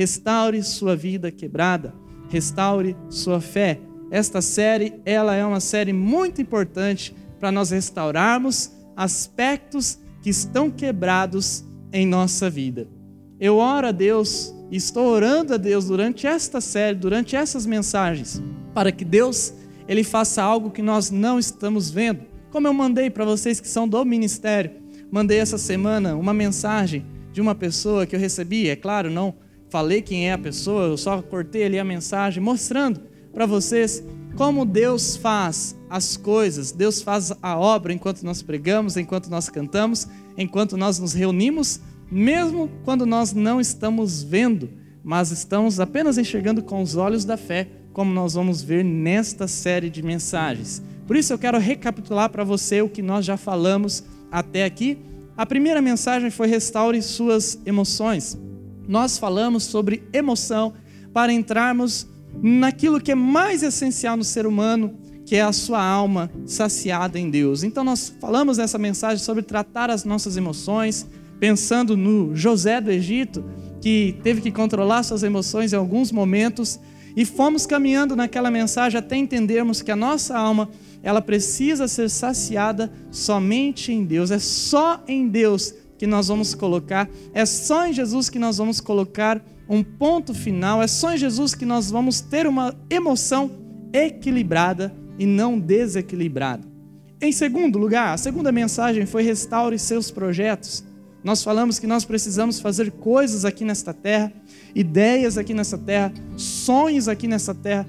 Restaure sua vida quebrada, restaure sua fé. Esta série, ela é uma série muito importante para nós restaurarmos aspectos que estão quebrados em nossa vida. Eu oro a Deus estou orando a Deus durante esta série, durante essas mensagens, para que Deus ele faça algo que nós não estamos vendo. Como eu mandei para vocês que são do ministério, mandei essa semana uma mensagem de uma pessoa que eu recebi, é claro, não falei quem é a pessoa, eu só cortei ali a mensagem mostrando para vocês como Deus faz as coisas, Deus faz a obra enquanto nós pregamos, enquanto nós cantamos, enquanto nós nos reunimos, mesmo quando nós não estamos vendo, mas estamos apenas enxergando com os olhos da fé, como nós vamos ver nesta série de mensagens. Por isso eu quero recapitular para você o que nós já falamos até aqui. A primeira mensagem foi restaure suas emoções. Nós falamos sobre emoção para entrarmos naquilo que é mais essencial no ser humano, que é a sua alma saciada em Deus. Então nós falamos nessa mensagem sobre tratar as nossas emoções, pensando no José do Egito, que teve que controlar suas emoções em alguns momentos, e fomos caminhando naquela mensagem até entendermos que a nossa alma ela precisa ser saciada somente em Deus. É só em Deus que nós vamos colocar, é só em Jesus que nós vamos colocar um ponto final, é só em Jesus que nós vamos ter uma emoção equilibrada e não desequilibrada. Em segundo lugar, a segunda mensagem foi restaure seus projetos. Nós falamos que nós precisamos fazer coisas aqui nesta terra, ideias aqui nessa terra, sonhos aqui nessa terra,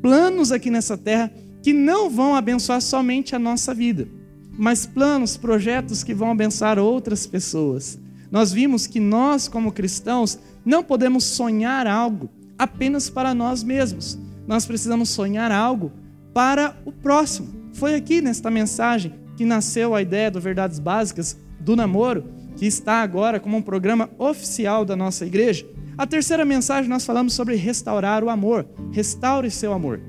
planos aqui nessa terra que não vão abençoar somente a nossa vida, mas planos, projetos que vão abençoar outras pessoas. Nós vimos que nós, como cristãos, não podemos sonhar algo apenas para nós mesmos. Nós precisamos sonhar algo para o próximo. Foi aqui nesta mensagem que nasceu a ideia do Verdades Básicas do Namoro, que está agora como um programa oficial da nossa igreja. A terceira mensagem nós falamos sobre restaurar o amor. Restaure seu amor.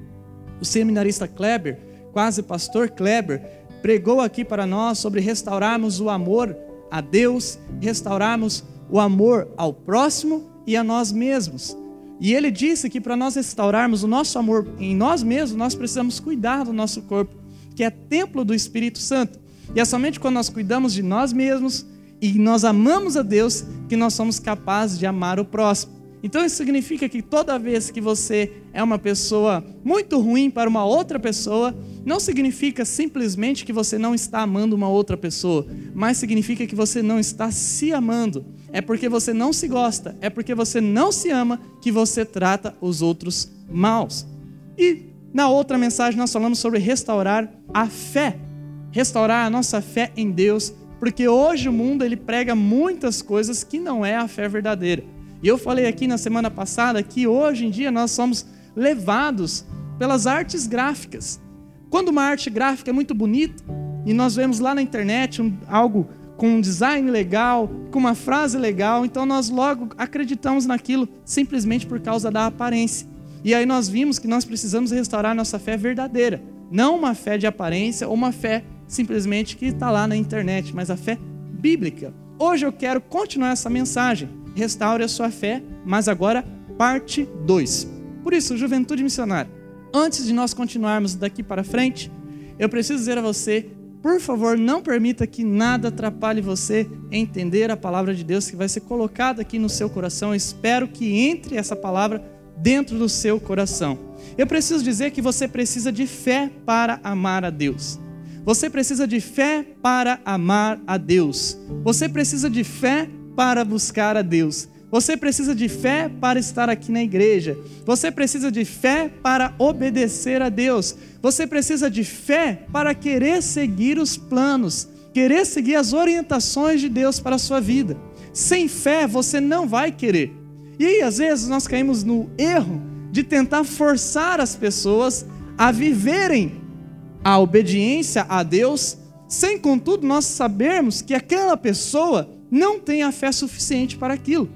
O seminarista Kleber, quase pastor Kleber, pregou aqui para nós sobre restaurarmos o amor a Deus, restaurarmos o amor ao próximo e a nós mesmos. E ele disse que para nós restaurarmos o nosso amor em nós mesmos, nós precisamos cuidar do nosso corpo, que é templo do Espírito Santo. E é somente quando nós cuidamos de nós mesmos e nós amamos a Deus que nós somos capazes de amar o próximo. Então isso significa que toda vez que você é uma pessoa muito ruim para uma outra pessoa, não significa simplesmente que você não está amando uma outra pessoa, mas significa que você não está se amando. É porque você não se gosta, é porque você não se ama que você trata os outros maus. E na outra mensagem nós falamos sobre restaurar a fé, restaurar a nossa fé em Deus, porque hoje o mundo ele prega muitas coisas que não é a fé verdadeira. E eu falei aqui na semana passada que hoje em dia nós somos levados pelas artes gráficas. Quando uma arte gráfica é muito bonita e nós vemos lá na internet um, algo com um design legal, com uma frase legal, então nós logo acreditamos naquilo simplesmente por causa da aparência. E aí nós vimos que nós precisamos restaurar nossa fé verdadeira, não uma fé de aparência ou uma fé simplesmente que está lá na internet, mas a fé bíblica. Hoje eu quero continuar essa mensagem restaure a sua fé, mas agora parte 2. Por isso, juventude missionária, antes de nós continuarmos daqui para frente, eu preciso dizer a você, por favor, não permita que nada atrapalhe você entender a palavra de Deus que vai ser colocada aqui no seu coração. Eu espero que entre essa palavra dentro do seu coração. Eu preciso dizer que você precisa de fé para amar a Deus. Você precisa de fé para amar a Deus. Você precisa de fé para buscar a Deus. Você precisa de fé para estar aqui na igreja. Você precisa de fé para obedecer a Deus. Você precisa de fé para querer seguir os planos, querer seguir as orientações de Deus para a sua vida. Sem fé você não vai querer. E às vezes, nós caímos no erro de tentar forçar as pessoas a viverem a obediência a Deus, sem contudo nós sabermos que aquela pessoa não tem a fé suficiente para aquilo.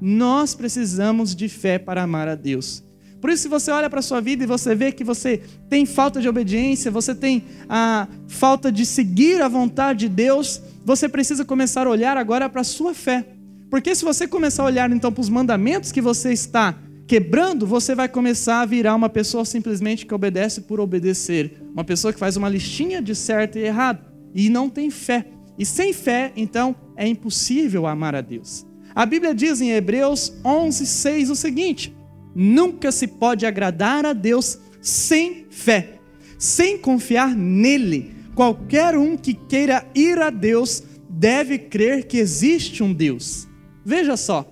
Nós precisamos de fé para amar a Deus. Por isso, se você olha para a sua vida e você vê que você tem falta de obediência, você tem a falta de seguir a vontade de Deus, você precisa começar a olhar agora para a sua fé. Porque se você começar a olhar então para os mandamentos que você está quebrando, você vai começar a virar uma pessoa simplesmente que obedece por obedecer, uma pessoa que faz uma listinha de certo e errado e não tem fé. E sem fé, então, é impossível amar a Deus. A Bíblia diz em Hebreus 11, 6 o seguinte: Nunca se pode agradar a Deus sem fé, sem confiar nele. Qualquer um que queira ir a Deus deve crer que existe um Deus. Veja só,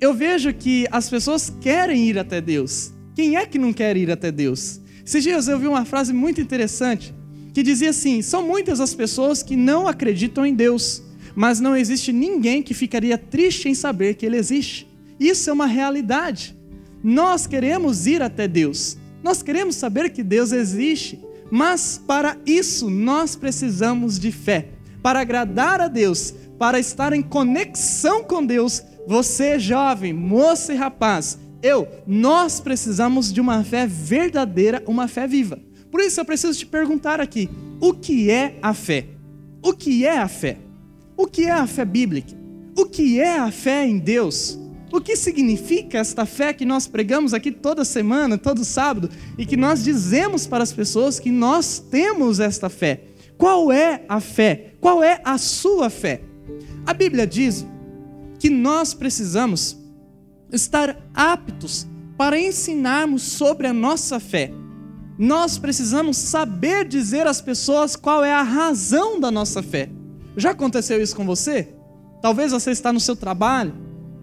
eu vejo que as pessoas querem ir até Deus. Quem é que não quer ir até Deus? Esses dias eu vi uma frase muito interessante que dizia assim: são muitas as pessoas que não acreditam em Deus, mas não existe ninguém que ficaria triste em saber que Ele existe. Isso é uma realidade. Nós queremos ir até Deus, nós queremos saber que Deus existe, mas para isso nós precisamos de fé. Para agradar a Deus, para estar em conexão com Deus, você, jovem, moça e rapaz, eu, nós precisamos de uma fé verdadeira, uma fé viva. Por isso eu preciso te perguntar aqui: o que é a fé? O que é a fé? O que é a fé bíblica? O que é a fé em Deus? O que significa esta fé que nós pregamos aqui toda semana, todo sábado, e que nós dizemos para as pessoas que nós temos esta fé? Qual é a fé? Qual é a sua fé? A Bíblia diz que nós precisamos estar aptos para ensinarmos sobre a nossa fé. Nós precisamos saber dizer às pessoas qual é a razão da nossa fé. Já aconteceu isso com você? Talvez você está no seu trabalho,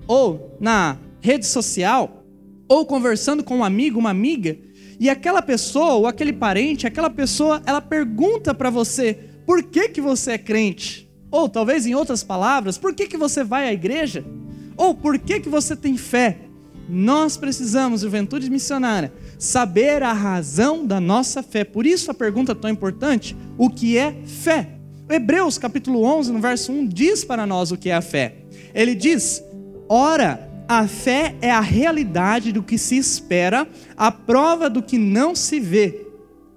ou na rede social, ou conversando com um amigo, uma amiga, e aquela pessoa, ou aquele parente, aquela pessoa, ela pergunta para você: por que, que você é crente? Ou talvez em outras palavras, por que, que você vai à igreja? Ou por que, que você tem fé? Nós precisamos, juventude missionária, saber a razão da nossa fé. Por isso a pergunta tão importante: o que é fé? Hebreus capítulo 11, no verso 1, diz para nós o que é a fé. Ele diz: Ora, a fé é a realidade do que se espera, a prova do que não se vê.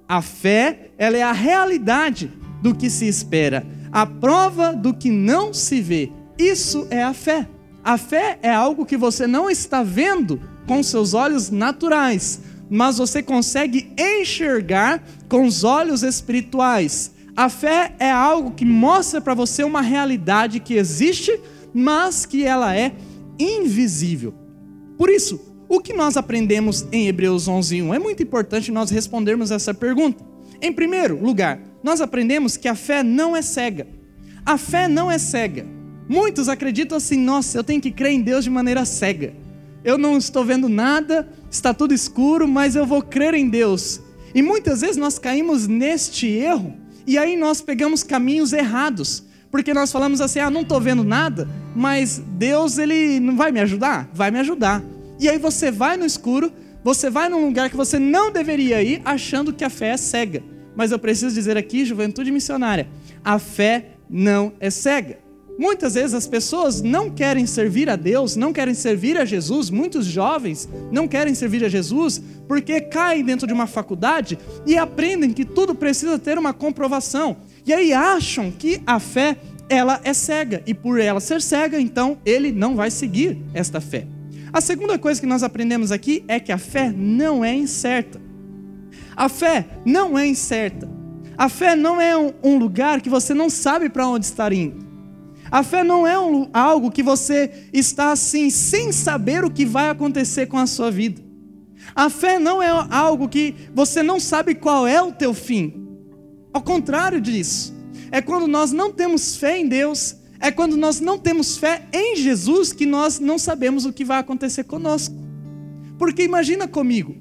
A fé, ela é a realidade do que se espera, a prova do que não se vê. Isso é a fé. A fé é algo que você não está vendo com seus olhos naturais, mas você consegue enxergar com os olhos espirituais. A fé é algo que mostra para você uma realidade que existe, mas que ela é invisível. Por isso, o que nós aprendemos em Hebreus 11:1 é muito importante nós respondermos essa pergunta. Em primeiro lugar, nós aprendemos que a fé não é cega. A fé não é cega. Muitos acreditam assim: nossa, eu tenho que crer em Deus de maneira cega. Eu não estou vendo nada, está tudo escuro, mas eu vou crer em Deus. E muitas vezes nós caímos neste erro e aí nós pegamos caminhos errados, porque nós falamos assim: ah, não estou vendo nada, mas Deus ele não vai me ajudar? Vai me ajudar. E aí você vai no escuro, você vai num lugar que você não deveria ir, achando que a fé é cega. Mas eu preciso dizer aqui, juventude missionária, a fé não é cega. Muitas vezes as pessoas não querem servir a Deus, não querem servir a Jesus, muitos jovens não querem servir a Jesus porque caem dentro de uma faculdade e aprendem que tudo precisa ter uma comprovação. E aí acham que a fé ela é cega e por ela ser cega, então ele não vai seguir esta fé. A segunda coisa que nós aprendemos aqui é que a fé não é incerta. A fé não é incerta. A fé não é um, lugar que você não sabe para onde estar indo. A fé não é um, algo que você está assim, sem saber o que vai acontecer com a sua vida. A fé não é algo que você não sabe qual é o teu fim. Ao contrário disso, é quando nós não temos fé em Deus, é quando nós não temos fé em Jesus que nós não sabemos o que vai acontecer conosco. Porque imagina comigo,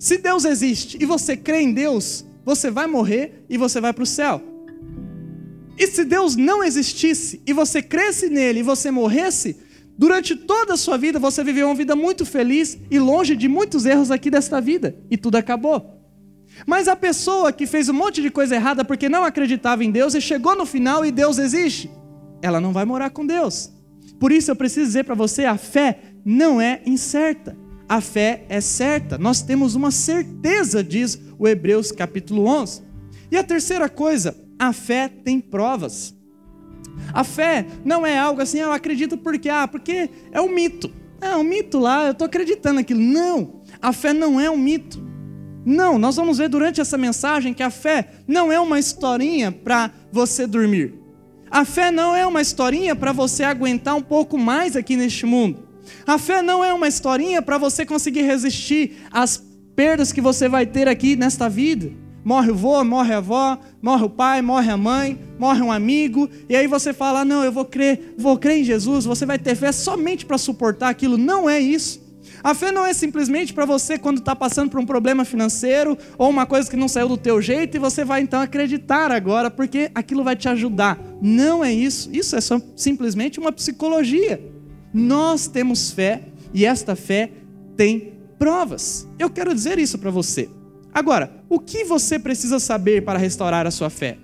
se Deus existe e você crê em Deus, você vai morrer e você vai para o céu. E se Deus não existisse e você cresce nele e você morresse, durante toda a sua vida você viveu uma vida muito feliz e longe de muitos erros aqui desta vida, e tudo acabou. Mas a pessoa que fez um monte de coisa errada porque não acreditava em Deus e chegou no final e Deus existe, ela não vai morar com Deus. Por isso eu preciso dizer para você: a fé não é incerta a fé é certa. Nós temos uma certeza, diz o Hebreus capítulo 11. E a terceira coisa, a fé tem provas. A fé não é algo assim, eu acredito porque, ah, porque é um mito. É um mito lá, eu estou acreditando naquilo. Não, a fé não é um mito. Não, nós vamos ver durante essa mensagem que a fé não é uma historinha para você dormir. A fé não é uma historinha para você aguentar um pouco mais aqui neste mundo. A fé não é uma historinha para você conseguir resistir às perdas que você vai ter aqui nesta vida. Morre o vô, morre a avó, morre o pai, morre a mãe, morre um amigo, e aí você fala: "Não, eu vou crer, vou crer em Jesus". Você vai ter fé somente para suportar aquilo. Não é isso. A fé não é simplesmente para você quando está passando por um problema financeiro ou uma coisa que não saiu do teu jeito e você vai então acreditar agora porque aquilo vai te ajudar. Não é isso. Isso é só, simplesmente uma psicologia. Nós temos fé e esta fé tem provas. Eu quero dizer isso para você. Agora, o que você precisa saber para restaurar a sua fé?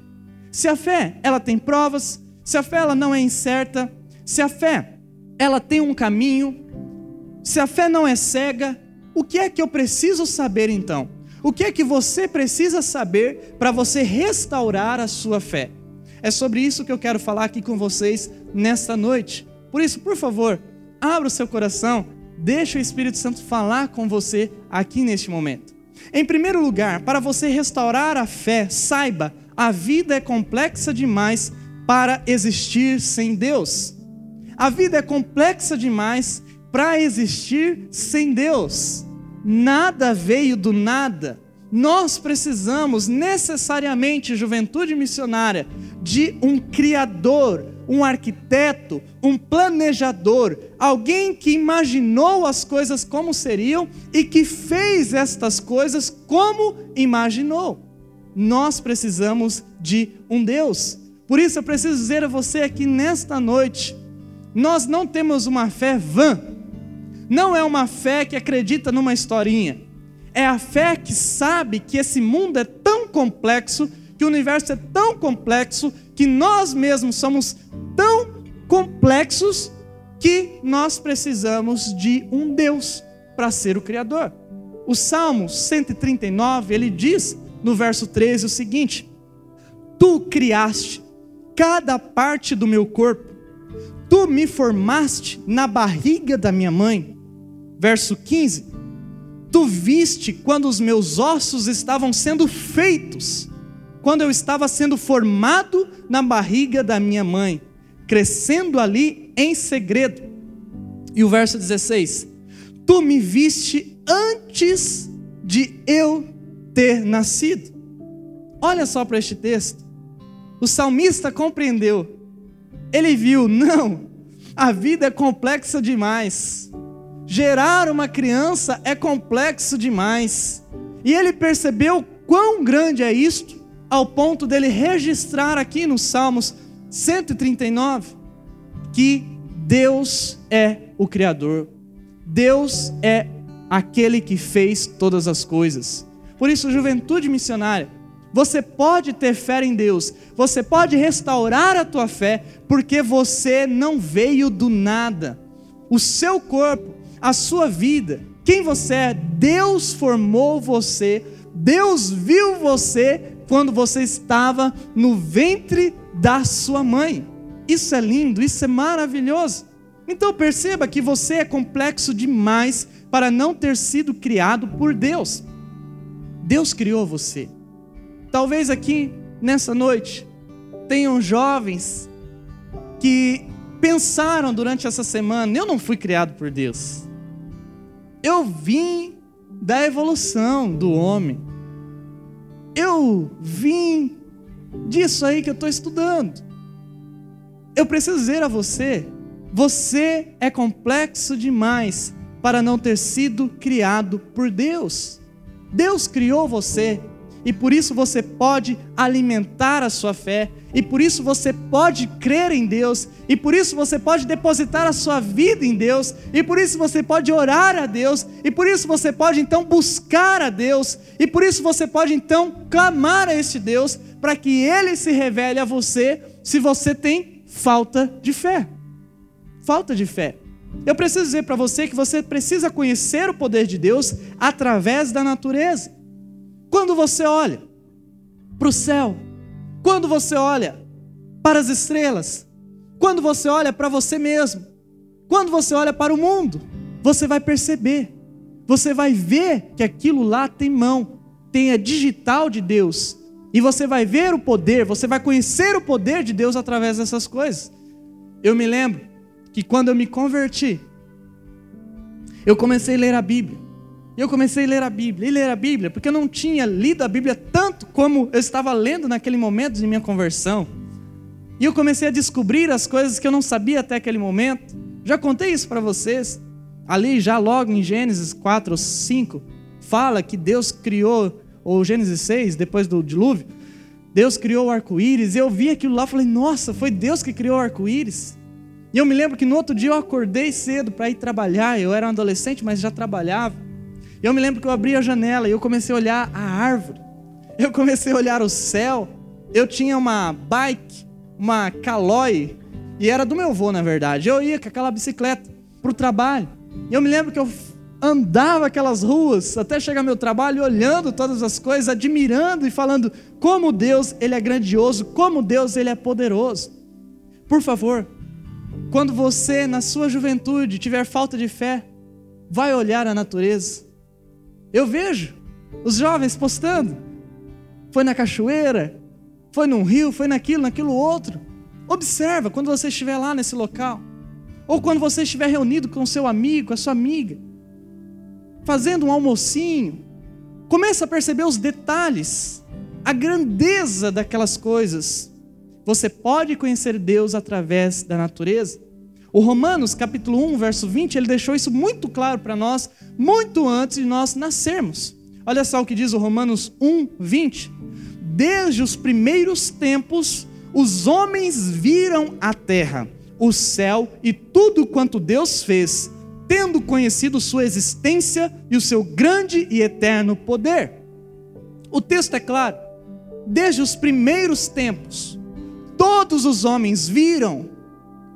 Se a fé ela tem provas, se a fé ela não é incerta, se a fé ela tem um caminho, se a fé não é cega, o que é que eu preciso saber então? O que é que você precisa saber para você restaurar a sua fé? É sobre isso que eu quero falar aqui com vocês nesta noite. Por isso, por favor, abra o seu coração, deixe o Espírito Santo falar com você aqui neste momento. Em primeiro lugar, para você restaurar a fé, saiba, a vida é complexa demais para existir sem Deus. A vida é complexa demais para existir sem Deus. Nada veio do nada. Nós precisamos necessariamente, juventude missionária, de um criador, um arquiteto, um planejador, alguém que imaginou as coisas como seriam e que fez estas coisas como imaginou. Nós precisamos de um Deus. Por isso eu preciso dizer a você aqui nesta noite: nós não temos uma fé vã, não é uma fé que acredita numa historinha. É a fé que sabe que esse mundo é tão complexo, que o universo é tão complexo, que nós mesmos somos tão complexos que nós precisamos de um Deus para ser o Criador. O Salmo 139, ele diz no verso 13 o seguinte: Tu criaste cada parte do meu corpo, tu me formaste na barriga da minha mãe. Verso 15: Tu viste quando os meus ossos estavam sendo feitos, quando eu estava sendo formado na barriga da minha mãe, crescendo ali em segredo. E o verso 16: Tu me viste antes de eu ter nascido. Olha só para este texto. O salmista compreendeu. Ele viu, não, a vida é complexa demais. Gerar uma criança é complexo demais. E ele percebeu quão grande é isto, ao ponto dele registrar aqui nos Salmos 139 que Deus é o Criador, Deus é aquele que fez todas as coisas. Por isso, juventude missionária, você pode ter fé em Deus, você pode restaurar a tua fé, porque você não veio do nada. O seu corpo a sua vida, quem você é, Deus formou você, Deus viu você quando você estava no ventre da sua mãe. Isso é lindo, isso é maravilhoso. Então perceba que você é complexo demais para não ter sido criado por Deus. Deus criou você. Talvez aqui nessa noite tenham jovens que pensaram durante essa semana: eu não fui criado por Deus. Eu vim da evolução do homem. Eu vim disso aí que eu estou estudando. Eu preciso dizer a você: você é complexo demais para não ter sido criado por Deus. Deus criou você e por isso você pode alimentar a sua fé, e por isso você pode crer em Deus, e por isso você pode depositar a sua vida em Deus, e por isso você pode orar a Deus, e por isso você pode então buscar a Deus, e por isso você pode então clamar a este Deus para que ele se revele a você se você tem falta de fé. Falta de fé. Eu preciso dizer para você que você precisa conhecer o poder de Deus através da natureza. Quando você olha para o céu, quando você olha para as estrelas, Quando você olha para você mesmo, quando você olha para o mundo, você vai perceber, você vai ver que aquilo lá tem mão, tem a digital de Deus. E você vai ver o poder, você vai conhecer o poder de Deus através dessas coisas. Eu me lembro que quando eu me converti, eu comecei a ler a Bíblia. Eu comecei a ler a Bíblia, e ler a Bíblia, porque eu não tinha lido a Bíblia tanto como eu estava lendo naquele momento de minha conversão. E eu comecei a descobrir as coisas que eu não sabia até aquele momento. Já contei isso para vocês. Ali, já logo em Gênesis 4 ou 5, fala que Deus criou, ou Gênesis 6, depois do dilúvio, Deus criou o arco-íris. Eu vi aquilo lá e falei, nossa, foi Deus que criou o arco-íris. E eu me lembro que no outro dia eu acordei cedo para ir trabalhar. Eu era um adolescente, mas já trabalhava. Eu me lembro que eu abri a janela e eu comecei a olhar a árvore. Eu comecei a olhar o céu. Eu tinha uma bike, uma Caloi, e era do meu avô, na verdade. Eu ia com aquela bicicleta para o trabalho. E eu me lembro que eu andava aquelas ruas até chegar ao meu trabalho, olhando todas as coisas, admirando e falando como Deus ele é grandioso, como Deus ele é poderoso. Por favor, quando você na sua juventude tiver falta de fé, vai olhar a natureza. Eu vejo os jovens postando. Foi na cachoeira, foi num rio, foi naquilo, naquilo outro. Observa quando você estiver lá nesse local. Ou quando você estiver reunido com seu amigo, com a sua amiga, fazendo um almocinho, começa a perceber os detalhes, a grandeza daquelas coisas. Você pode conhecer Deus através da natureza. O Romanos, capítulo 1, verso 20, ele deixou isso muito claro para nós, muito antes de nós nascermos. Olha só o que diz o Romanos 1, 20. Desde os primeiros tempos, os homens viram a terra, o céu e tudo quanto Deus fez, tendo conhecido sua existência e o seu grande e eterno poder. O texto é claro. Desde os primeiros tempos, todos os homens viram,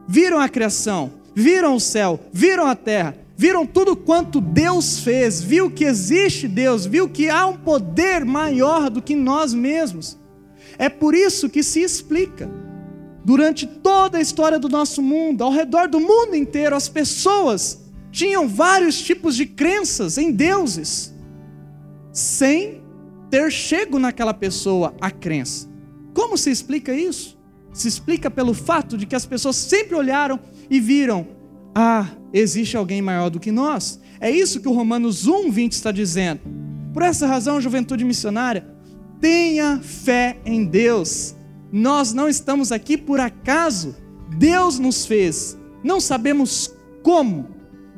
viram a criação, viram o céu, viram a terra, viram tudo quanto Deus fez, viu que existe Deus, viu que há um poder maior do que nós mesmos. É por isso que se explica. Durante toda a história do nosso mundo, ao redor do mundo inteiro, as pessoas tinham vários tipos de crenças em deuses, sem ter chego naquela pessoa a crença. Como se explica isso? Se explica pelo fato de que as pessoas sempre olharam e viram: ah, existe alguém maior do que nós. É isso que o Romanos 1, 20 está dizendo. Por essa razão, juventude missionária, Tenha fé em Deus. Nós não estamos aqui por acaso. Deus nos fez. Não sabemos como,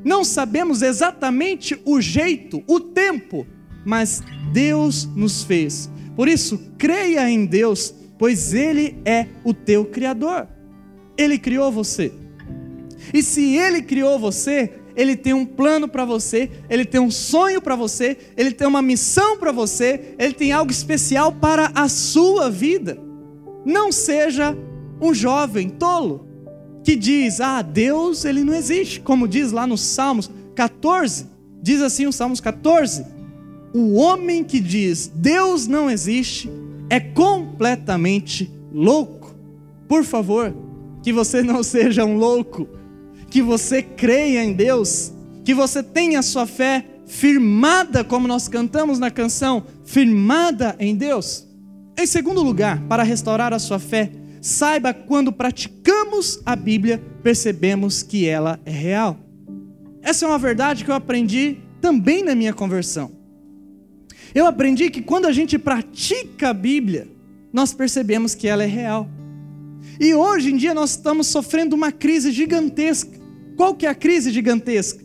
não sabemos exatamente o jeito, o tempo, mas Deus nos fez. Por isso, creia em Deus, pois Ele é o teu Criador. Ele criou você. E se Ele criou você, ele tem um plano para você, ele tem um sonho para você, ele tem uma missão para você, ele tem algo especial para a sua vida. Não seja um jovem tolo que diz: "Ah, Deus, ele não existe", como diz lá nos Salmos 14. Diz assim os Salmos 14: O homem que diz Deus não existe é completamente louco. Por favor, que você não seja um louco que você creia em Deus, que você tenha sua fé firmada, como nós cantamos na canção, firmada em Deus. Em segundo lugar, para restaurar a sua fé, saiba quando praticamos a Bíblia, percebemos que ela é real. Essa é uma verdade que eu aprendi também na minha conversão. Eu aprendi que quando a gente pratica a Bíblia, nós percebemos que ela é real. E hoje em dia nós estamos sofrendo uma crise gigantesca qual que é a crise gigantesca?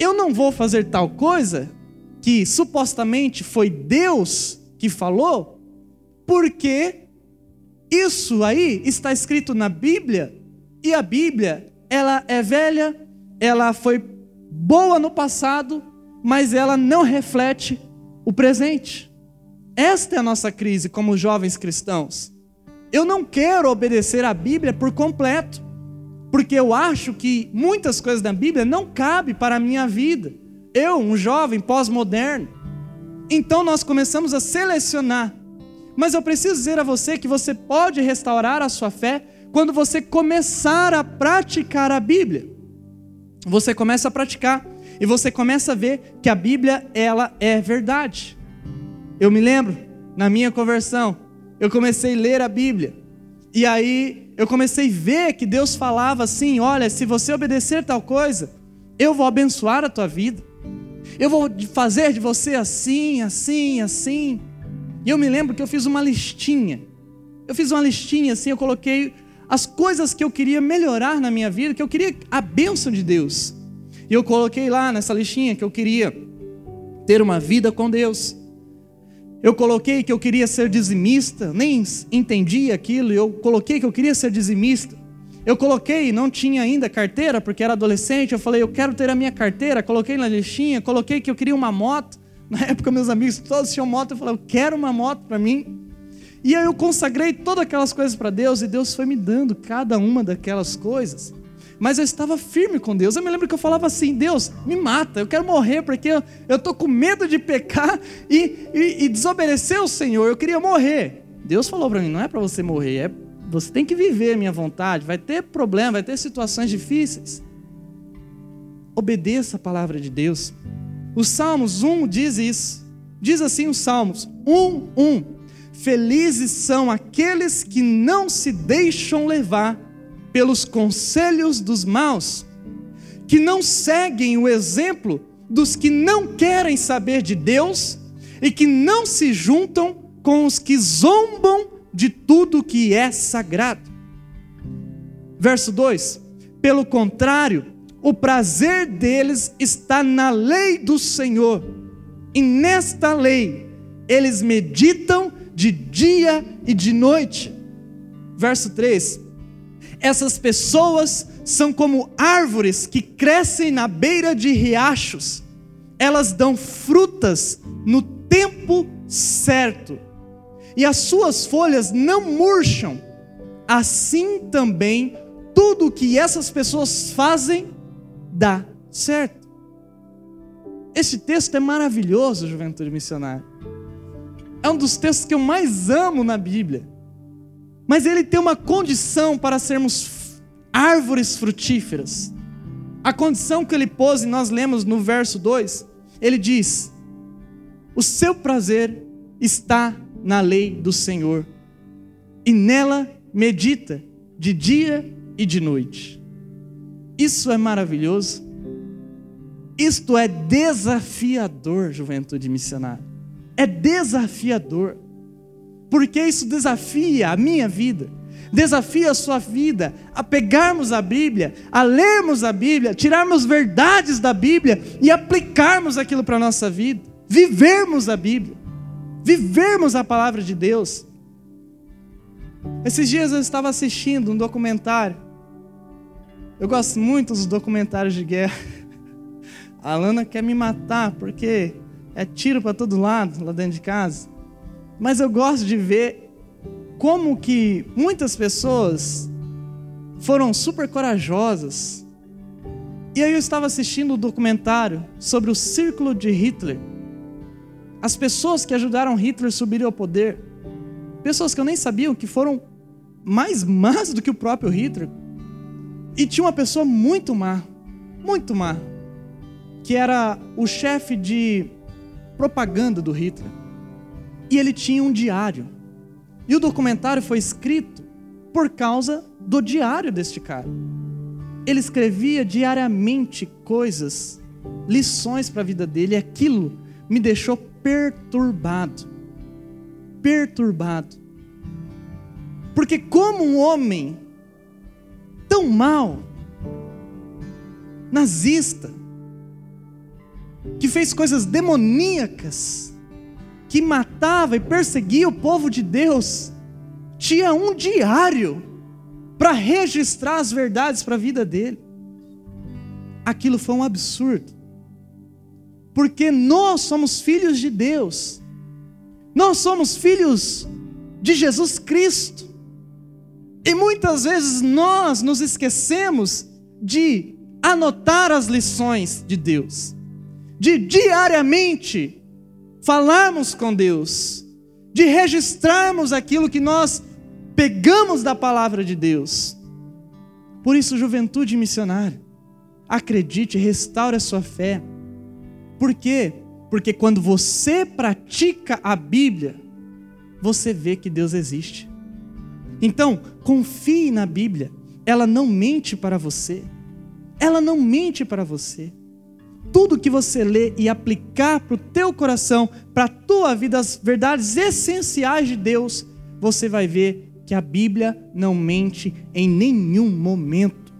Eu não vou fazer tal coisa que supostamente foi Deus que falou, porque isso aí está escrito na Bíblia e a Bíblia, ela é velha, ela foi boa no passado, mas ela não reflete o presente. Esta é a nossa crise como jovens cristãos. Eu não quero obedecer a Bíblia por completo porque eu acho que muitas coisas da Bíblia não cabem para a minha vida. Eu, um jovem pós-moderno. Então nós começamos a selecionar. Mas eu preciso dizer a você que você pode restaurar a sua fé quando você começar a praticar a Bíblia. Você começa a praticar e você começa a ver que a Bíblia ela é verdade. Eu me lembro na minha conversão, eu comecei a ler a Bíblia. E aí eu comecei a ver que Deus falava assim: "Olha, se você obedecer tal coisa, eu vou abençoar a tua vida. Eu vou fazer de você assim, assim, assim". E eu me lembro que eu fiz uma listinha. Eu fiz uma listinha assim, eu coloquei as coisas que eu queria melhorar na minha vida, que eu queria a bênção de Deus. E eu coloquei lá nessa listinha que eu queria ter uma vida com Deus. Eu coloquei que eu queria ser dizimista, nem entendi aquilo, eu coloquei que eu queria ser dizimista. Eu coloquei, não tinha ainda carteira, porque era adolescente, eu falei, eu quero ter a minha carteira, coloquei na listinha, coloquei que eu queria uma moto. Na época, meus amigos todos tinham moto, eu falei, eu quero uma moto para mim. E aí eu consagrei todas aquelas coisas para Deus, e Deus foi me dando cada uma daquelas coisas mas eu estava firme com Deus. Eu me lembro que eu falava assim: Deus, me mata, eu quero morrer porque eu estou com medo de pecar e, e, e desobedecer o Senhor. Eu queria morrer. Deus falou para mim: não é para você morrer, é você tem que viver a minha vontade. Vai ter problema, vai ter situações difíceis. Obedeça a palavra de Deus. Os Salmos 1 diz isso. Diz assim os Salmos 1, 1. Felizes são aqueles que não se deixam levar pelos conselhos dos maus, que não seguem o exemplo dos que não querem saber de Deus e que não se juntam com os que zombam de tudo que é sagrado. Verso 2: Pelo contrário, o prazer deles está na lei do Senhor, e nesta lei eles meditam de dia e de noite. Verso 3: essas pessoas são como árvores que crescem na beira de riachos. Elas dão frutas no tempo certo. E as suas folhas não murcham. Assim também tudo o que essas pessoas fazem dá certo. Este texto é maravilhoso, Juventude Missionária. É um dos textos que eu mais amo na Bíblia. Mas ele tem uma condição para sermos árvores frutíferas. A condição que ele pôs, e nós lemos no verso 2, ele diz: O seu prazer está na lei do Senhor, e nela medita de dia e de noite. Isso é maravilhoso. Isto é desafiador, juventude missionária. É desafiador porque isso desafia a minha vida, desafia a sua vida a pegarmos a Bíblia, a lermos a Bíblia, tirarmos verdades da Bíblia e aplicarmos aquilo para a nossa vida, vivermos a Bíblia, vivermos a palavra de Deus. Esses dias eu estava assistindo um documentário. Eu gosto muito dos documentários de guerra. A Alana quer me matar porque é tiro para todo lado lá dentro de casa. Mas eu gosto de ver como que muitas pessoas foram super corajosas. E aí eu estava assistindo o um documentário sobre o círculo de Hitler. As pessoas que ajudaram Hitler subir ao poder. Pessoas que eu nem sabia que foram mais más do que o próprio Hitler. E tinha uma pessoa muito má, muito má, que era o chefe de propaganda do Hitler. E ele tinha um diário. E o documentário foi escrito por causa do diário deste cara. Ele escrevia diariamente coisas, lições para a vida dele, e aquilo me deixou perturbado. Perturbado. Porque, como um homem tão mau, nazista, que fez coisas demoníacas, que matava e perseguia o povo de Deus, tinha um diário para registrar as verdades para a vida dele. Aquilo foi um absurdo. Porque nós somos filhos de Deus. Nós somos filhos de Jesus Cristo. E muitas vezes nós nos esquecemos de anotar as lições de Deus, de diariamente falarmos com Deus, de registrarmos aquilo que nós pegamos da palavra de Deus. Por isso, juventude missionária, acredite, restaure a sua fé. Por quê? Porque quando você pratica a Bíblia, você vê que Deus existe. Então, confie na Bíblia. Ela não mente para você. Ela não mente para você. Tudo que você lê e aplicar para o teu coração, para a tua vida, as verdades essenciais de Deus, você vai ver que a Bíblia não mente em nenhum momento.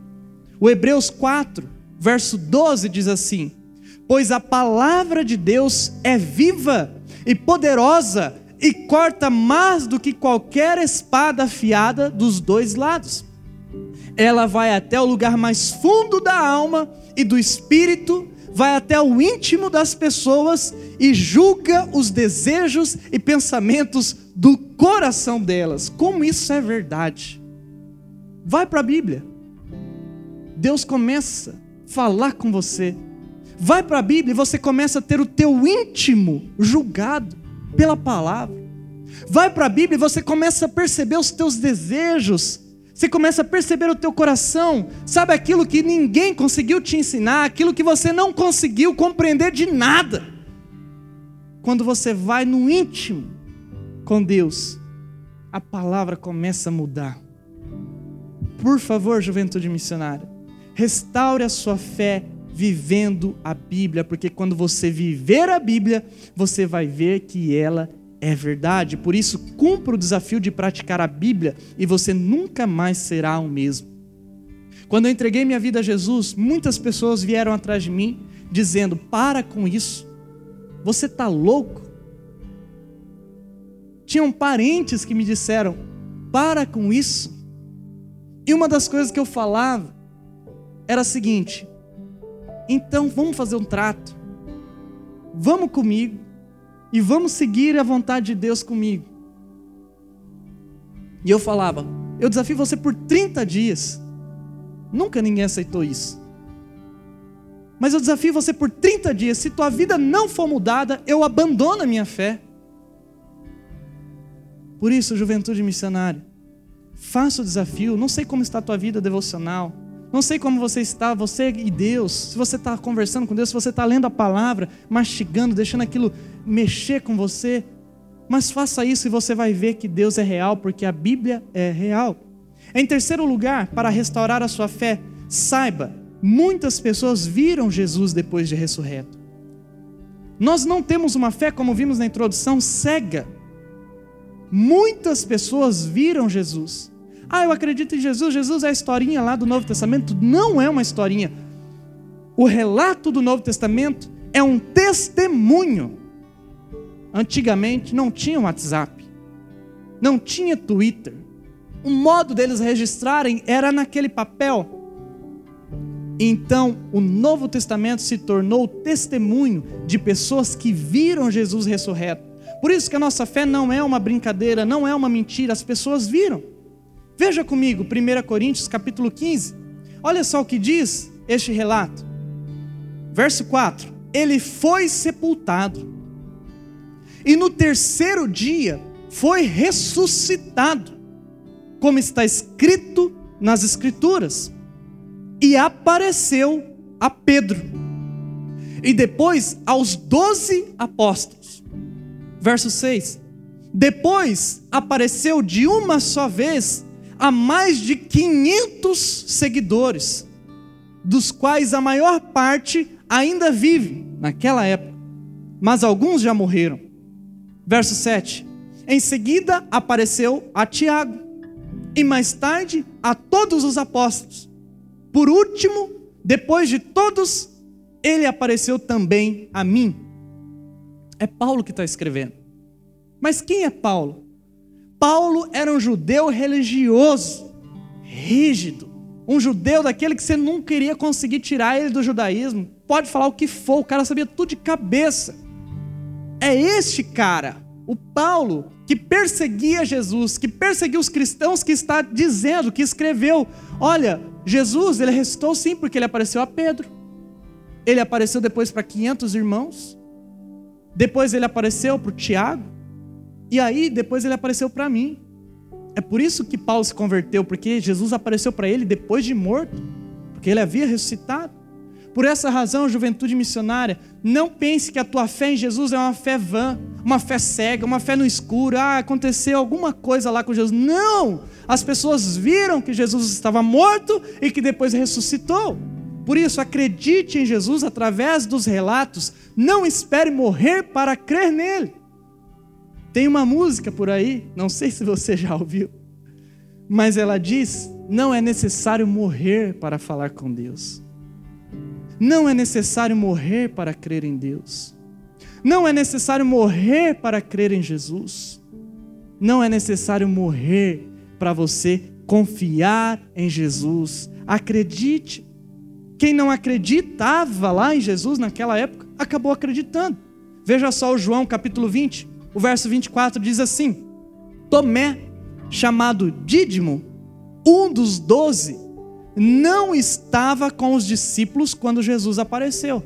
O Hebreus 4, verso 12 diz assim: Pois a palavra de Deus é viva e poderosa e corta mais do que qualquer espada afiada dos dois lados. Ela vai até o lugar mais fundo da alma e do espírito, vai até o íntimo das pessoas e julga os desejos e pensamentos do coração delas. Como isso é verdade? Vai para a Bíblia. Deus começa a falar com você. Vai para a Bíblia e você começa a ter o teu íntimo julgado pela palavra. Vai para a Bíblia e você começa a perceber os teus desejos. Você começa a perceber o teu coração, sabe aquilo que ninguém conseguiu te ensinar, aquilo que você não conseguiu compreender de nada. Quando você vai no íntimo com Deus, a palavra começa a mudar. Por favor, juventude missionária, restaure a sua fé vivendo a Bíblia, porque quando você viver a Bíblia, você vai ver que ela é verdade. Por isso, cumpra o desafio de praticar a Bíblia e você nunca mais será o mesmo. Quando eu entreguei minha vida a Jesus, muitas pessoas vieram atrás de mim dizendo: Para com isso, você está louco. Tinham parentes que me disseram: Para com isso. E uma das coisas que eu falava era a seguinte: então vamos fazer um trato. Vamos comigo e vamos seguir a vontade de Deus comigo. E eu falava: eu desafio você por 30 dias. Nunca ninguém aceitou isso. Mas eu desafio você por 30 dias. Se tua vida não for mudada, eu abandono a minha fé. Por isso, juventude missionária, faça o desafio. Não sei como está a tua vida devocional. Não sei como você está, você e Deus, se você está conversando com Deus, se você está lendo a palavra, mastigando, deixando aquilo mexer com você, mas faça isso e você vai ver que Deus é real, porque a Bíblia é real. Em terceiro lugar, para restaurar a sua fé, saiba, muitas pessoas viram Jesus depois de ressurreto. Nós não temos uma fé, como vimos na introdução, cega. Muitas pessoas viram Jesus. Ah, eu acredito em Jesus, Jesus é a historinha lá do Novo Testamento. Não é uma historinha. O relato do Novo Testamento é um testemunho. Antigamente não tinha WhatsApp, não tinha Twitter. O modo deles registrarem era naquele papel. Então, o Novo Testamento se tornou testemunho de pessoas que viram Jesus ressurreto. Por isso que a nossa fé não é uma brincadeira, não é uma mentira, as pessoas viram. Veja comigo, 1 Coríntios capítulo 15. Olha só o que diz este relato. Verso 4: Ele foi sepultado, e no terceiro dia foi ressuscitado, como está escrito nas Escrituras, e apareceu a Pedro, e depois aos doze apóstolos. Verso 6: Depois apareceu de uma só vez a mais de 500 seguidores, dos quais a maior parte ainda vive naquela época, mas alguns já morreram. Verso 7. Em seguida apareceu a Tiago, e mais tarde a todos os apóstolos. Por último, depois de todos, ele apareceu também a mim. É Paulo que está escrevendo. Mas quem é Paulo? Paulo era um judeu religioso, rígido, um judeu daquele que você nunca iria conseguir tirar ele do judaísmo. Pode falar o que for, o cara sabia tudo de cabeça. É este cara, o Paulo, que perseguia Jesus, que perseguia os cristãos, que está dizendo, que escreveu: olha, Jesus, ele ressuscitou sim, porque ele apareceu a Pedro, ele apareceu depois para 500 irmãos, depois ele apareceu para o Tiago, e aí depois ele apareceu para mim. É por isso que Paulo se converteu, porque Jesus apareceu para ele depois de morto, porque ele havia ressuscitado. Por essa razão, juventude missionária, não pense que a tua fé em Jesus é uma fé vã, uma fé cega, uma fé no escuro. Ah, aconteceu alguma coisa lá com Jesus. Não! As pessoas viram que Jesus estava morto e que depois ressuscitou. Por isso, acredite em Jesus através dos relatos. Não espere morrer para crer nele. Tem uma música por aí, não sei se você já ouviu, mas ela diz: não é necessário morrer para falar com Deus. Não é necessário morrer para crer em Deus. Não é necessário morrer para crer em Jesus. Não é necessário morrer para você confiar em Jesus. Acredite. Quem não acreditava lá em Jesus naquela época, acabou acreditando. Veja só o João capítulo 20, o verso 24 diz assim: Tomé, chamado Dídimo, um dos doze, não estava com os discípulos quando Jesus apareceu.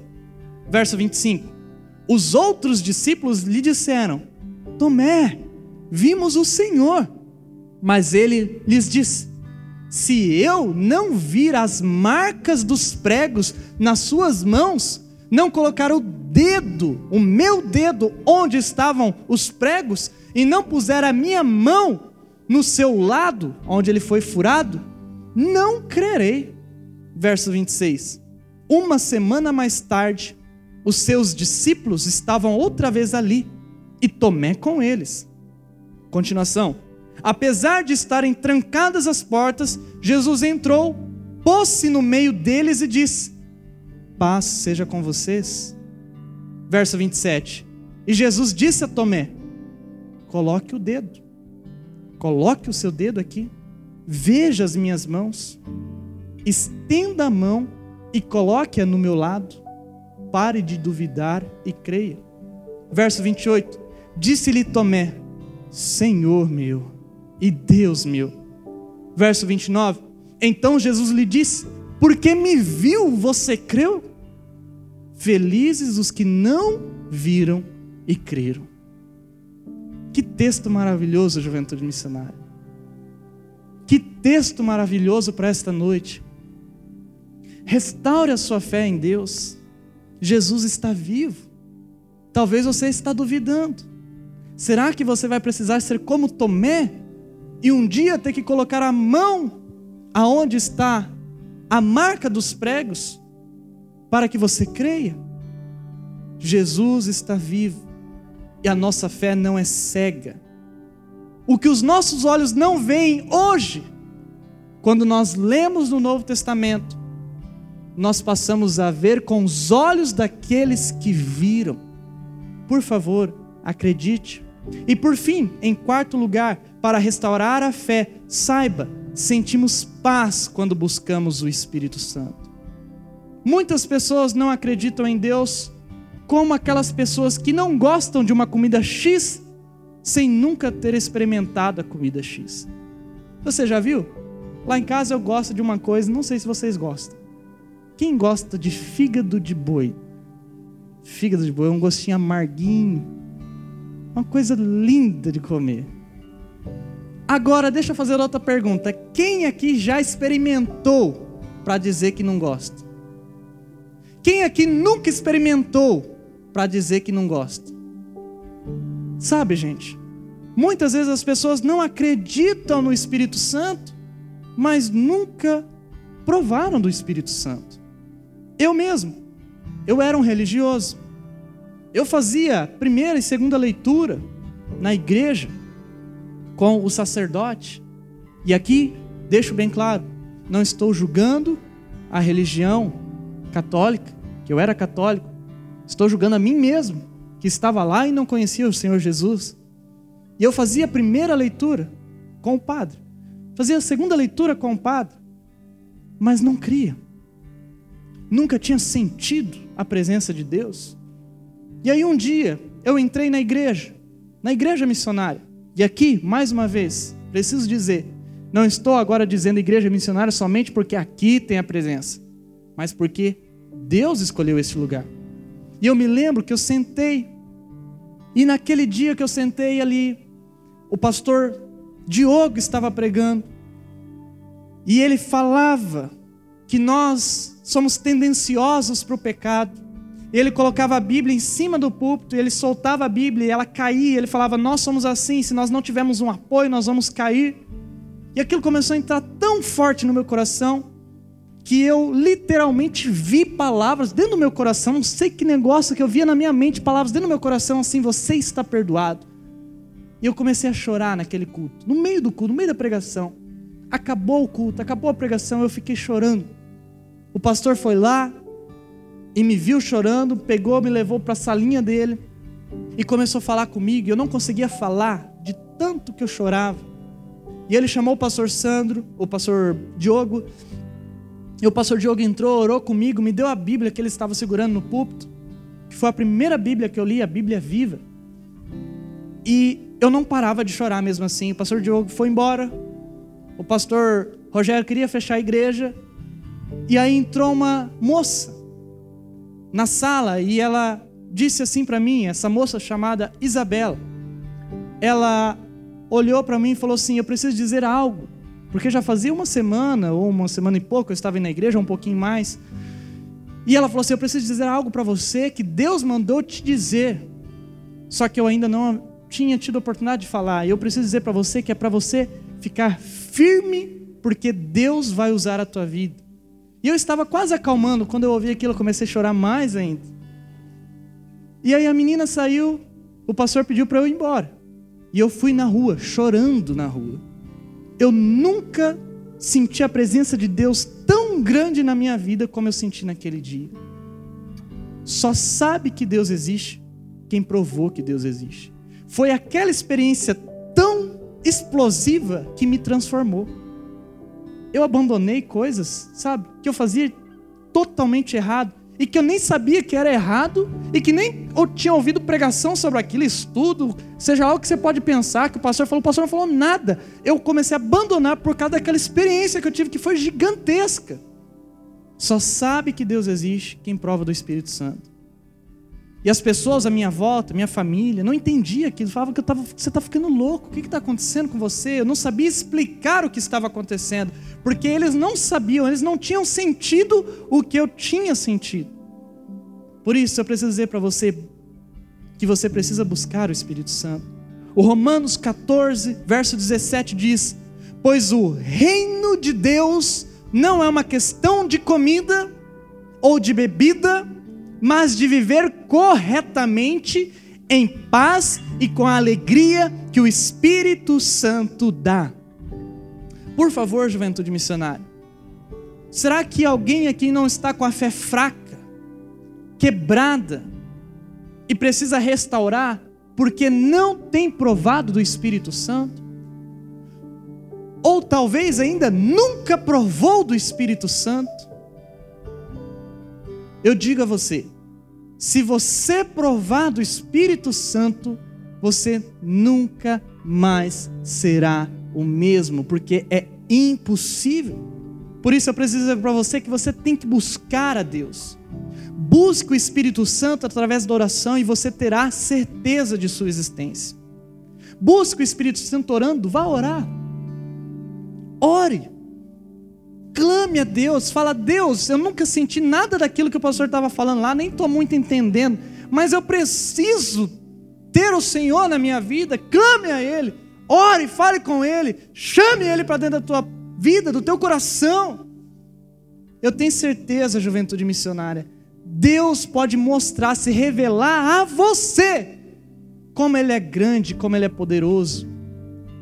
Verso 25: Os outros discípulos lhe disseram: Tomé, vimos o Senhor. Mas ele lhes disse: Se eu não vir as marcas dos pregos nas suas mãos, não colocar o dedo, o meu dedo, onde estavam os pregos, e não puser a minha mão no seu lado, onde ele foi furado, não crerei. Verso 26. Uma semana mais tarde, os seus discípulos estavam outra vez ali, e Tomé com eles. Continuação. Apesar de estarem trancadas as portas, Jesus entrou, pôs-se no meio deles e disse: Paz seja com vocês. Verso 27. E Jesus disse a Tomé: Coloque o dedo, coloque o seu dedo aqui, veja as minhas mãos, estenda a mão e coloque-a no meu lado, pare de duvidar e creia. Verso 28. Disse-lhe Tomé: Senhor meu e Deus meu. Verso 29. Então Jesus lhe disse: Porque me viu, você creu? Felizes os que não viram e creram. Que texto maravilhoso, juventude missionária. Que texto maravilhoso para esta noite. Restaure a sua fé em Deus. Jesus está vivo. Talvez você está duvidando. Será que você vai precisar ser como Tomé e um dia ter que colocar a mão aonde está a marca dos pregos para que você creia. Jesus está vivo e a nossa fé não é cega. O que os nossos olhos não veem hoje, quando nós lemos no Novo Testamento, nós passamos a ver com os olhos daqueles que viram. Por favor, acredite. E por fim, em quarto lugar, para restaurar a fé, saiba, sentimos paz quando buscamos o Espírito Santo. Muitas pessoas não acreditam em Deus como aquelas pessoas que não gostam de uma comida X sem nunca ter experimentado a comida X. Você já viu? Lá em casa eu gosto de uma coisa, não sei se vocês gostam. Quem gosta de fígado de boi? Fígado de boi é um gostinho amarguinho, uma coisa linda de comer. Agora, deixa eu fazer outra pergunta. Quem aqui já experimentou para dizer que não gosta? Quem aqui nunca experimentou para dizer que não gosta? Sabe, gente, muitas vezes as pessoas não acreditam no Espírito Santo, mas nunca provaram do Espírito Santo. Eu mesmo, eu era um religioso. Eu fazia primeira e segunda leitura na igreja com o sacerdote. E aqui deixo bem claro, não estou julgando a religião católica, que eu era católico. Estou julgando a mim mesmo, que estava lá e não conhecia o Senhor Jesus. E eu fazia a primeira leitura com o padre. Fazia a segunda leitura com o padre. Mas não cria. Nunca tinha sentido a presença de Deus. E aí um dia eu entrei na igreja, na igreja missionária. E aqui, mais uma vez, preciso dizer: não estou agora dizendo igreja missionária somente porque aqui tem a presença, mas porque Deus escolheu esse lugar. E eu me lembro que eu sentei, e naquele dia que eu sentei ali, o pastor Diogo estava pregando e ele falava que nós somos tendenciosos para o pecado. Ele colocava a Bíblia em cima do púlpito, ele soltava a Bíblia e ela caía. Ele falava: Nós somos assim, se nós não tivermos um apoio, nós vamos cair. E aquilo começou a entrar tão forte no meu coração que eu literalmente vi palavras dentro do meu coração, não sei que negócio que eu via na minha mente, palavras dentro do meu coração assim: Você está perdoado. E eu comecei a chorar naquele culto, no meio do culto, no meio da pregação. Acabou o culto, acabou a pregação, eu fiquei chorando. O pastor foi lá e me viu chorando, pegou, me levou para a salinha dele e começou a falar comigo. Eu não conseguia falar de tanto que eu chorava. E ele chamou o pastor Sandro, o pastor Diogo, e o pastor Diogo entrou, orou comigo, me deu a Bíblia que ele estava segurando no púlpito, que foi a primeira Bíblia que eu li, a Bíblia viva. E eu não parava de chorar mesmo assim. O pastor Diogo foi embora. O pastor Rogério queria fechar a igreja. E aí entrou uma moça na sala e ela disse assim para mim, essa moça chamada Isabela. Ela olhou para mim e falou assim: "Eu preciso dizer algo". Porque já fazia uma semana ou uma semana e pouco eu estava na igreja, um pouquinho mais. E ela falou assim: "Eu preciso dizer algo para você que Deus mandou te dizer". Só que eu ainda não tinha tido a oportunidade de falar. E eu preciso dizer para você que é para você ficar firme, porque Deus vai usar a tua vida. E eu estava quase acalmando, quando eu ouvi aquilo, eu comecei a chorar mais ainda. E aí a menina saiu, o pastor pediu para eu ir embora. E eu fui na rua, chorando na rua. Eu nunca senti a presença de Deus tão grande na minha vida como eu senti naquele dia. Só sabe que Deus existe quem provou que Deus existe. Foi aquela experiência tão explosiva que me transformou. Eu abandonei coisas, sabe, que eu fazia totalmente errado e que eu nem sabia que era errado e que nem eu tinha ouvido pregação sobre aquilo, estudo, seja algo que você pode pensar que o pastor falou, o pastor não falou nada. Eu comecei a abandonar por causa daquela experiência que eu tive que foi gigantesca. Só sabe que Deus existe quem prova do Espírito Santo. E as pessoas à minha volta, minha família, não entendia aquilo, falavam que eu tava, você está ficando louco, o que está acontecendo com você? Eu não sabia explicar o que estava acontecendo, porque eles não sabiam, eles não tinham sentido o que eu tinha sentido. Por isso eu preciso dizer para você que você precisa buscar o Espírito Santo. O Romanos 14, verso 17 diz: Pois o reino de Deus não é uma questão de comida ou de bebida, mas de viver corretamente, em paz e com a alegria que o Espírito Santo dá. Por favor, juventude missionária, será que alguém aqui não está com a fé fraca, quebrada, e precisa restaurar porque não tem provado do Espírito Santo? Ou talvez ainda nunca provou do Espírito Santo? Eu digo a você: se você provar do Espírito Santo, você nunca mais será o mesmo, porque é impossível. Por isso eu preciso dizer para você que você tem que buscar a Deus. Busque o Espírito Santo através da oração e você terá certeza de sua existência. Busque o Espírito Santo orando, vá orar. Ore. Clame a Deus, fala, Deus, eu nunca senti nada daquilo que o pastor estava falando lá, nem estou muito entendendo, mas eu preciso ter o Senhor na minha vida, clame a Ele, ore, fale com Ele, chame Ele para dentro da tua vida, do teu coração. Eu tenho certeza, juventude missionária, Deus pode mostrar, se revelar a você, como Ele é grande, como Ele é poderoso,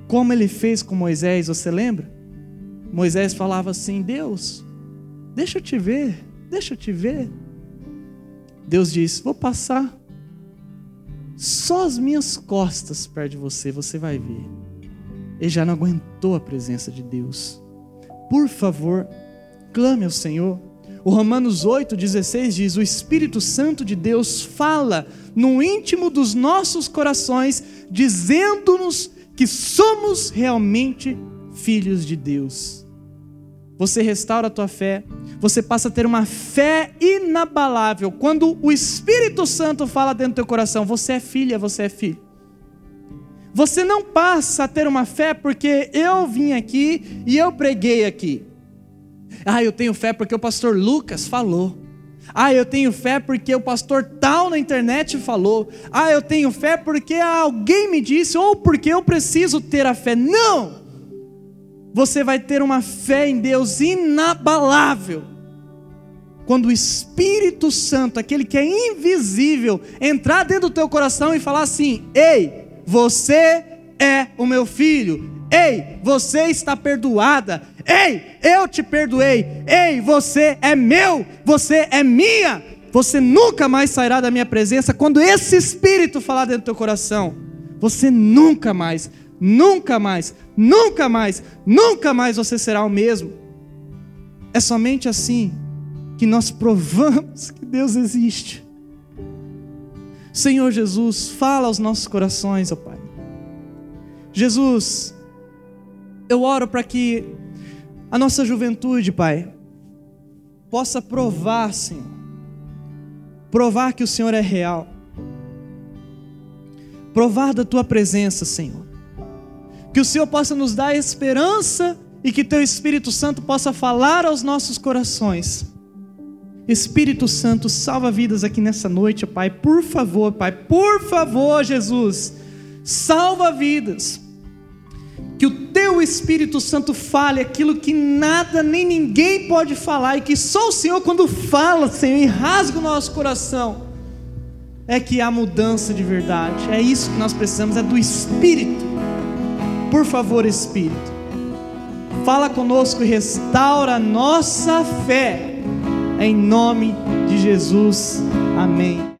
como Ele fez com Moisés, você lembra? Moisés falava assim: Deus, deixa eu te ver, deixa eu te ver. Deus disse: Vou passar só as minhas costas perto de você, você vai ver. Ele já não aguentou a presença de Deus. Por favor, clame ao Senhor. O Romanos 8,16 diz: O Espírito Santo de Deus fala no íntimo dos nossos corações, dizendo-nos que somos realmente filhos de Deus você restaura a tua fé, você passa a ter uma fé inabalável. Quando o Espírito Santo fala dentro do teu coração, você é filha, você é filho. Você não passa a ter uma fé porque eu vim aqui e eu preguei aqui. Ah, eu tenho fé porque o pastor Lucas falou. Ah, eu tenho fé porque o pastor tal na internet falou. Ah, eu tenho fé porque alguém me disse ou porque eu preciso ter a fé. Não! Você vai ter uma fé em Deus inabalável. Quando o Espírito Santo, aquele que é invisível, entrar dentro do teu coração e falar assim: "Ei, você é o meu filho. Ei, você está perdoada. Ei, eu te perdoei. Ei, você é meu. Você é minha. Você nunca mais sairá da minha presença quando esse espírito falar dentro do teu coração. Você nunca mais, nunca mais, nunca mais, nunca mais você será o mesmo. É somente assim que nós provamos que Deus existe. Senhor Jesus, fala aos nossos corações, ó Pai. Jesus, eu oro para que a nossa juventude, Pai, possa provar, Senhor, provar que o Senhor é real, provar da Tua presença, Senhor, que o Senhor possa nos dar esperança e que Teu Espírito Santo possa falar aos nossos corações. Espírito Santo, salva vidas aqui nessa noite, Pai, por favor, Pai, por favor, Jesus, salva vidas que o teu Espírito Santo fale aquilo que nada nem ninguém pode falar e que só o Senhor, quando fala, Senhor, e rasga o nosso coração, é que há mudança de verdade. É isso que nós precisamos, é do Espírito. Por favor, Espírito, fala conosco e restaura a nossa fé, em nome de Jesus. Amém.